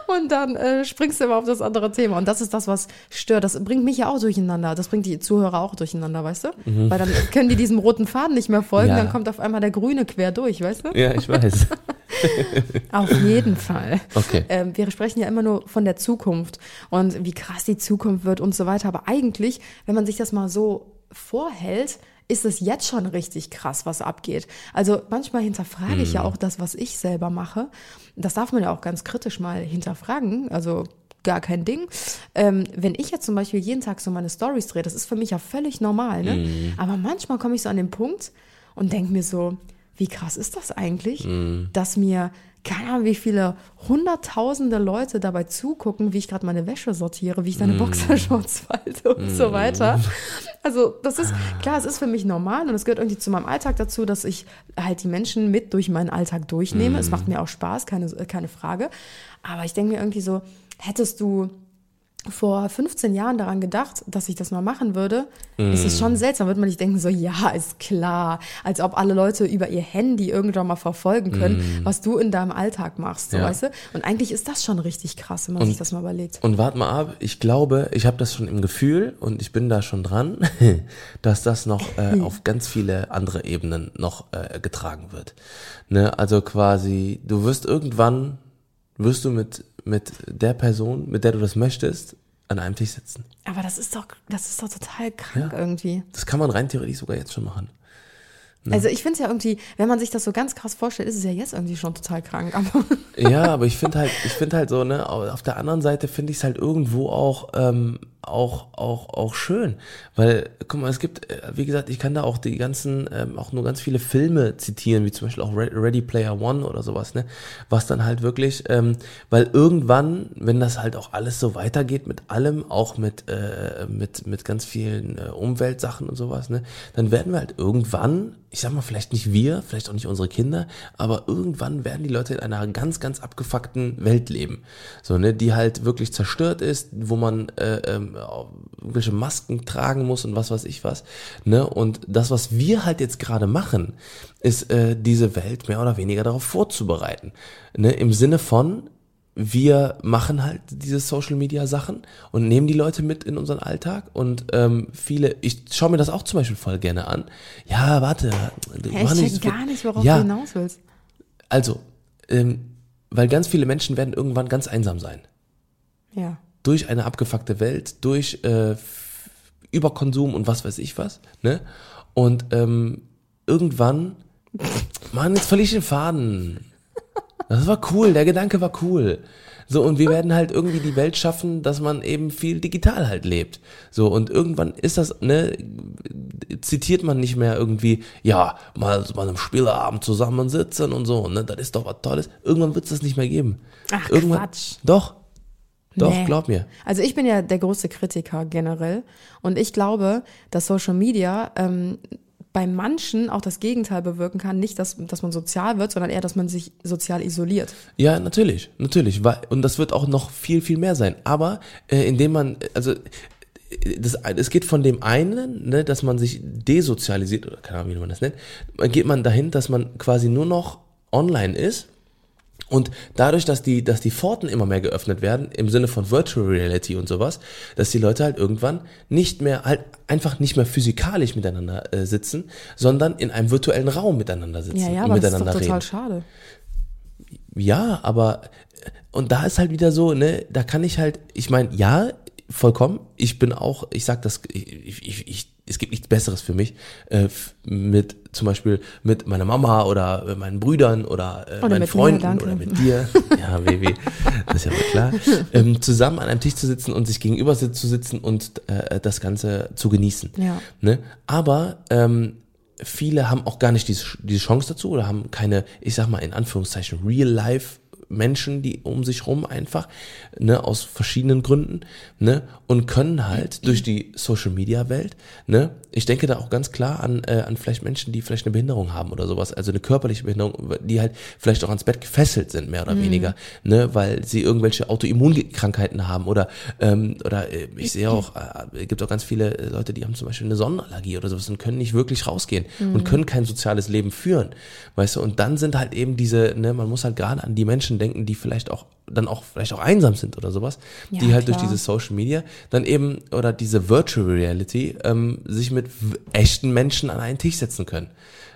Und dann äh, springst du immer auf das andere Thema. Und das ist das, was stört. Das bringt mich ja auch durcheinander. Das bringt die Zuhörer auch durcheinander, weißt du? Weil dann können die diesem roten Faden nicht mehr folgen. Mhm. Ja. Dann kommt auf einmal der Grüne quer durch, weißt du? Ja, ich weiß. Auf jeden Fall. Okay. Ähm, wir sprechen ja immer nur von der Zukunft und wie krass die Zukunft wird und so weiter. Aber eigentlich, wenn man sich das mal so vorhält, ist es jetzt schon richtig krass, was abgeht. Also manchmal hinterfrage ich ja auch das, was ich selber mache. Das darf man ja auch ganz kritisch mal hinterfragen. Also gar kein Ding. Ähm, wenn ich jetzt zum Beispiel jeden Tag so meine Stories drehe, das ist für mich ja völlig normal. Ne? Aber manchmal komme ich so an den Punkt und denke mir so, wie krass ist das eigentlich, dass mir keine Ahnung, wie viele hunderttausende Leute dabei zugucken, wie ich gerade meine Wäsche sortiere, wie ich deine Boxershorts falte und so weiter. Also das ist, klar, es ist für mich normal und es gehört irgendwie zu meinem Alltag dazu, dass ich halt die Menschen mit durch meinen Alltag durchnehme. Es macht mir auch Spaß, keine, keine Frage. Aber ich denke mir irgendwie so, hättest du vor 15 Jahren daran gedacht, dass ich das mal machen würde, ist es schon seltsam, wird man nicht denken, so, ja, ist klar, als ob alle Leute über ihr Handy irgendwann mal verfolgen können, was du in deinem Alltag machst, so, Ja. weißt du? Und eigentlich ist das schon richtig krass, wenn man sich das mal überlegt. Und wart mal ab, ich glaube, ich habe das schon im Gefühl und ich bin da schon dran, dass das noch äh, auf ganz viele andere Ebenen noch äh, getragen wird. Ne? Also quasi, du wirst irgendwann, wirst du mit, mit der Person, mit der du das möchtest, an einem Tisch sitzen. Aber das ist doch, das ist doch total krank Ja. irgendwie. Das kann man rein theoretisch sogar jetzt schon machen. Also ich finde es ja irgendwie, wenn man sich das so ganz krass vorstellt, ist es ja jetzt irgendwie schon total krank. Aber Ja, aber ich finde halt, ich finde halt so, ne, auf der anderen Seite finde ich es halt irgendwo auch, ähm, auch, auch, auch schön. Weil, guck mal, es gibt, äh, wie gesagt, ich kann da auch die ganzen, ähm, auch nur ganz viele Filme zitieren, wie zum Beispiel auch Re- Ready Player One oder sowas, ne? Was dann halt wirklich, ähm, weil irgendwann, wenn das halt auch alles so weitergeht mit allem, auch mit, äh, mit, mit ganz vielen äh, Umweltsachen und sowas, ne, dann werden wir halt irgendwann, ich sag mal, vielleicht nicht wir, vielleicht auch nicht unsere Kinder, aber irgendwann werden die Leute in einer ganz, ganz abgefuckten Welt leben. So, ne, die halt wirklich zerstört ist, wo man äh, ähm, irgendwelche Masken tragen muss und was weiß ich was. Ne? Und das, was wir halt jetzt gerade machen, ist äh, diese Welt mehr oder weniger darauf vorzubereiten. Ne? Im Sinne von, wir machen halt diese Social Media Sachen und nehmen die Leute mit in unseren Alltag und ähm, viele, ich schaue mir das auch zum Beispiel voll gerne an. Ja, warte. Mach ich check so- gar nicht, worauf ja, du hinaus willst. Also, ähm, weil ganz viele Menschen werden irgendwann ganz einsam sein. Ja. Durch eine abgefuckte Welt, durch äh, Überkonsum und was weiß ich was. Ne? Und ähm, irgendwann, Mann, jetzt verliere ich den Faden. Das war cool, der Gedanke war cool. So, und wir werden halt irgendwie die Welt schaffen, dass man eben viel digital halt lebt. So, und irgendwann ist das, ne, zitiert man nicht mehr irgendwie, ja, mal so bei einem Spieleabend zusammensitzen und so, ne, das ist doch was Tolles. Irgendwann wird es das nicht mehr geben. Ach, irgendwann, Quatsch. Doch. Doch, Nee. glaub mir. Also ich bin ja der größte Kritiker generell und ich glaube, dass Social Media ähm, bei manchen auch das Gegenteil bewirken kann. Nicht, dass, dass man sozial wird, sondern eher, dass man sich sozial isoliert. Ja, natürlich, natürlich. Und das wird auch noch viel, viel mehr sein. Aber äh, indem man, also das, es geht von dem einen, ne, dass man sich desozialisiert, oder keine Ahnung, wie man das nennt, geht man dahin, dass man quasi nur noch online ist. Und dadurch, dass die, dass die Pforten immer mehr geöffnet werden, im Sinne von Virtual Reality und sowas, dass die Leute halt irgendwann nicht mehr, halt einfach nicht mehr physikalisch miteinander äh, sitzen, sondern in einem virtuellen Raum miteinander sitzen Ja, ja, und aber das ist doch miteinander total reden. schade. Ja, aber und da ist halt wieder so, ne, da kann ich halt, ich meine, ja, vollkommen. Ich bin auch, ich sag das, ich, ich, ich, es gibt nichts Besseres für mich, äh, mit zum Beispiel mit meiner Mama oder äh, meinen Brüdern oder, äh, Oder meinen mir, Freunden danke. oder mit dir. Ja, Baby, das ist ja wohl klar. Ähm, zusammen an einem Tisch zu sitzen und sich gegenüber zu sitzen und äh, das Ganze zu genießen. Ja. Ne? Aber ähm, viele haben auch gar nicht diese, diese Chance dazu oder haben keine, ich sag mal in Anführungszeichen, Real-Life Menschen, die um sich rum einfach, ne, aus verschiedenen Gründen, ne, und können halt durch die Social Media Welt, ne, ich denke da auch ganz klar an, äh, an vielleicht Menschen, die vielleicht eine Behinderung haben oder sowas, also eine körperliche Behinderung, die halt vielleicht auch ans Bett gefesselt sind, mehr oder weniger, ne, weil sie irgendwelche Autoimmunkrankheiten haben oder, ähm, oder äh, ich sehe auch, äh, gibt auch ganz viele Leute, die haben zum Beispiel eine Sonnenallergie oder sowas und können nicht wirklich rausgehen und können kein soziales Leben führen, weißt du, und dann sind halt eben diese, ne, man muss halt gerade an die Menschen denken, die vielleicht auch dann auch vielleicht auch einsam sind oder sowas, Ja, die halt durch klar. diese Social Media dann eben oder diese Virtual Reality ähm, sich mit echten Menschen an einen Tisch setzen können.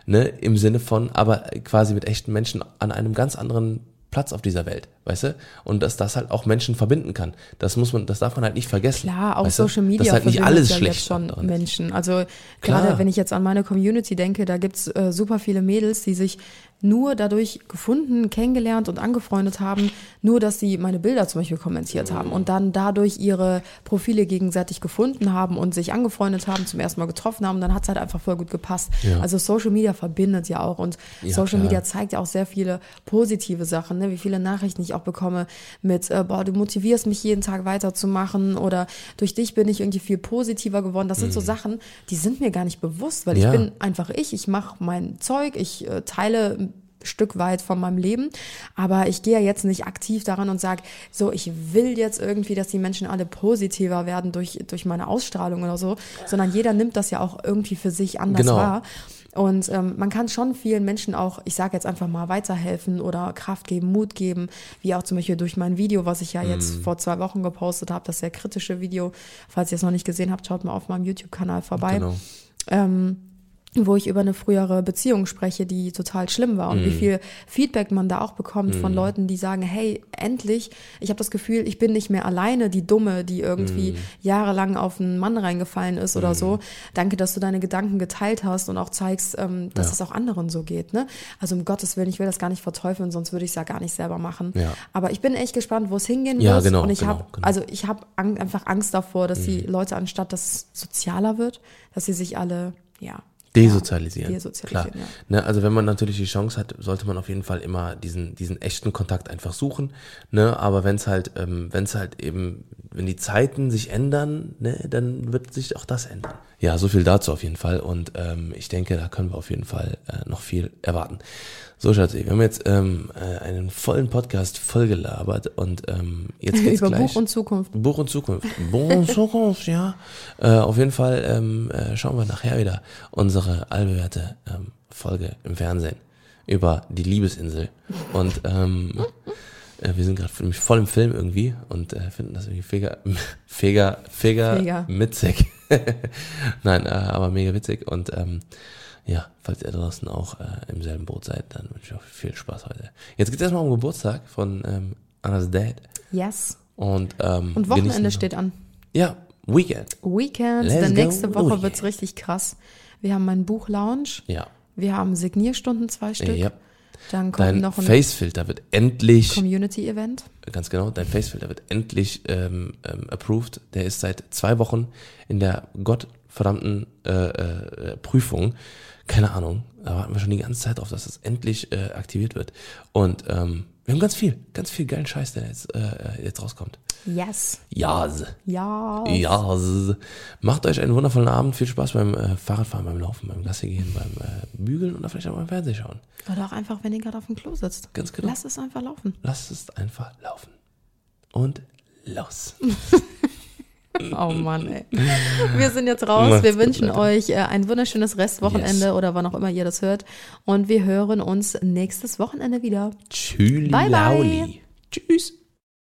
ne, im Sinne von, aber quasi mit echten Menschen an einem ganz anderen Platz auf dieser Welt, weißt du? Und dass das halt auch Menschen verbinden kann. Das muss man, das darf man halt nicht vergessen. Klar, auch weißt? Social Media dass halt nicht alles ja schlecht jetzt schon. Menschen. Also Klar. gerade wenn ich jetzt an meine Community denke, da gibt's äh, super viele Mädels, die sich nur dadurch gefunden, kennengelernt und angefreundet haben, nur dass sie meine Bilder zum Beispiel kommentiert haben und dann dadurch ihre Profile gegenseitig gefunden haben und sich angefreundet haben, zum ersten Mal getroffen haben, dann hat's halt einfach voll gut gepasst. Ja. Also Social Media verbindet ja auch und Ja, Social klar. Media zeigt ja auch sehr viele positive Sachen, ne? wie viele Nachrichten ich auch bekomme mit, äh, boah, du motivierst mich jeden Tag weiterzumachen oder durch dich bin ich irgendwie viel positiver geworden. Das sind so Sachen, die sind mir gar nicht bewusst, weil Mhm. Ja. ich bin einfach ich, ich mache mein Zeug, ich äh, teile ein Stück weit von meinem Leben, aber ich gehe ja jetzt nicht aktiv daran und sage, so, ich will jetzt irgendwie, dass die Menschen alle positiver werden durch, durch meine Ausstrahlung oder so, sondern jeder nimmt das ja auch irgendwie für sich anders Genau. wahr. Und ähm, man kann schon vielen Menschen auch, ich sage jetzt einfach mal, weiterhelfen oder Kraft geben, Mut geben, wie auch zum Beispiel durch mein Video, was ich ja jetzt Mhm. vor zwei Wochen gepostet habe, das sehr kritische Video. Falls ihr es noch nicht gesehen habt, schaut mal auf meinem YouTube-Kanal vorbei. Genau. Ähm, wo ich über eine frühere Beziehung spreche, die total schlimm war und Mhm. wie viel Feedback man da auch bekommt von Leuten, die sagen, hey, endlich, ich habe das Gefühl, ich bin nicht mehr alleine die Dumme, die irgendwie Mhm. jahrelang auf einen Mann reingefallen ist oder so. Danke, dass du deine Gedanken geteilt hast und auch zeigst, ähm, dass Ja. es auch anderen so geht. Ne? Also um Gottes Willen, ich will das gar nicht verteufeln, sonst würde ich es ja gar nicht selber machen. Ja. Aber ich bin echt gespannt, wo es hingehen Ja, wird. genau, und ich genau, habe, genau. Mhm. also ich habe einfach Angst davor, dass die Leute anstatt, dass es sozialer wird, dass sie sich alle, ja, Desozialisieren. Ja, desozialisieren, Klar. ja. Ne, also wenn man natürlich die Chance hat, sollte man auf jeden Fall immer diesen, diesen echten Kontakt einfach suchen. Ne? Aber wenn es halt, ähm, wenn es halt eben, wenn die Zeiten sich ändern, ne, dann wird sich auch das ändern. Ja, so viel dazu auf jeden Fall. Und ähm, ich denke, da können wir auf jeden Fall äh, noch viel erwarten. So, Schatzi, wir haben jetzt ähm, äh, einen vollen Podcast vollgelabert und ähm, jetzt geht's über gleich. Buch und Zukunft. Buch und Zukunft. Buch und Zukunft, ja. Äh, auf jeden Fall ähm, äh, schauen wir nachher wieder unsere allbewährte ähm, Folge im Fernsehen über die Liebesinsel. Und ähm, äh, wir sind gerade voll im Film irgendwie und äh, finden das irgendwie feger, feger, feger, Feger. witzig. Nein, äh, aber mega witzig. Und ähm, ja, falls ihr draußen auch äh, im selben Boot seid, dann wünsche ich euch viel Spaß heute. Jetzt geht's erstmal um Geburtstag von ähm, Annas Dad. Yes. Und, ähm, Und Wochenende steht an. Ja, Weekend. Weekend, Let's dann go nächste Woche Weekend. wird's richtig krass. Wir haben meinen Buch-Lounge, Ja. wir haben Signierstunden, zwei Stück. ja. Dann kommt Dein noch ein Facefilter wird endlich, Community-Event. ganz genau, dein Facefilter wird endlich ähm, ähm, approved. Der ist seit zwei Wochen in der gottverdammten äh, äh, Prüfung. Keine Ahnung, da warten wir schon die ganze Zeit drauf, dass das endlich äh, aktiviert wird. Und ähm, wir haben ganz viel, ganz viel geilen Scheiß, der jetzt, äh, jetzt rauskommt. Yes. Ja, Ja. ja. Macht euch einen wundervollen Abend. Viel Spaß beim äh, Fahrradfahren, beim Laufen, beim Gassi gehen, beim äh, Bügeln oder vielleicht auch beim Fernsehen schauen. Oder auch einfach, wenn ihr gerade auf dem Klo sitzt. Ganz genau. Lass es einfach laufen. Lasst es einfach laufen. Und los. Oh Mann, ey. Wir sind jetzt raus. Macht's Wir gut, wünschen Leute. euch äh, ein wunderschönes Restwochenende Yes. oder wann auch immer ihr das hört. Und wir hören uns nächstes Wochenende wieder. Tschüss. Bye, bye. Tschüss.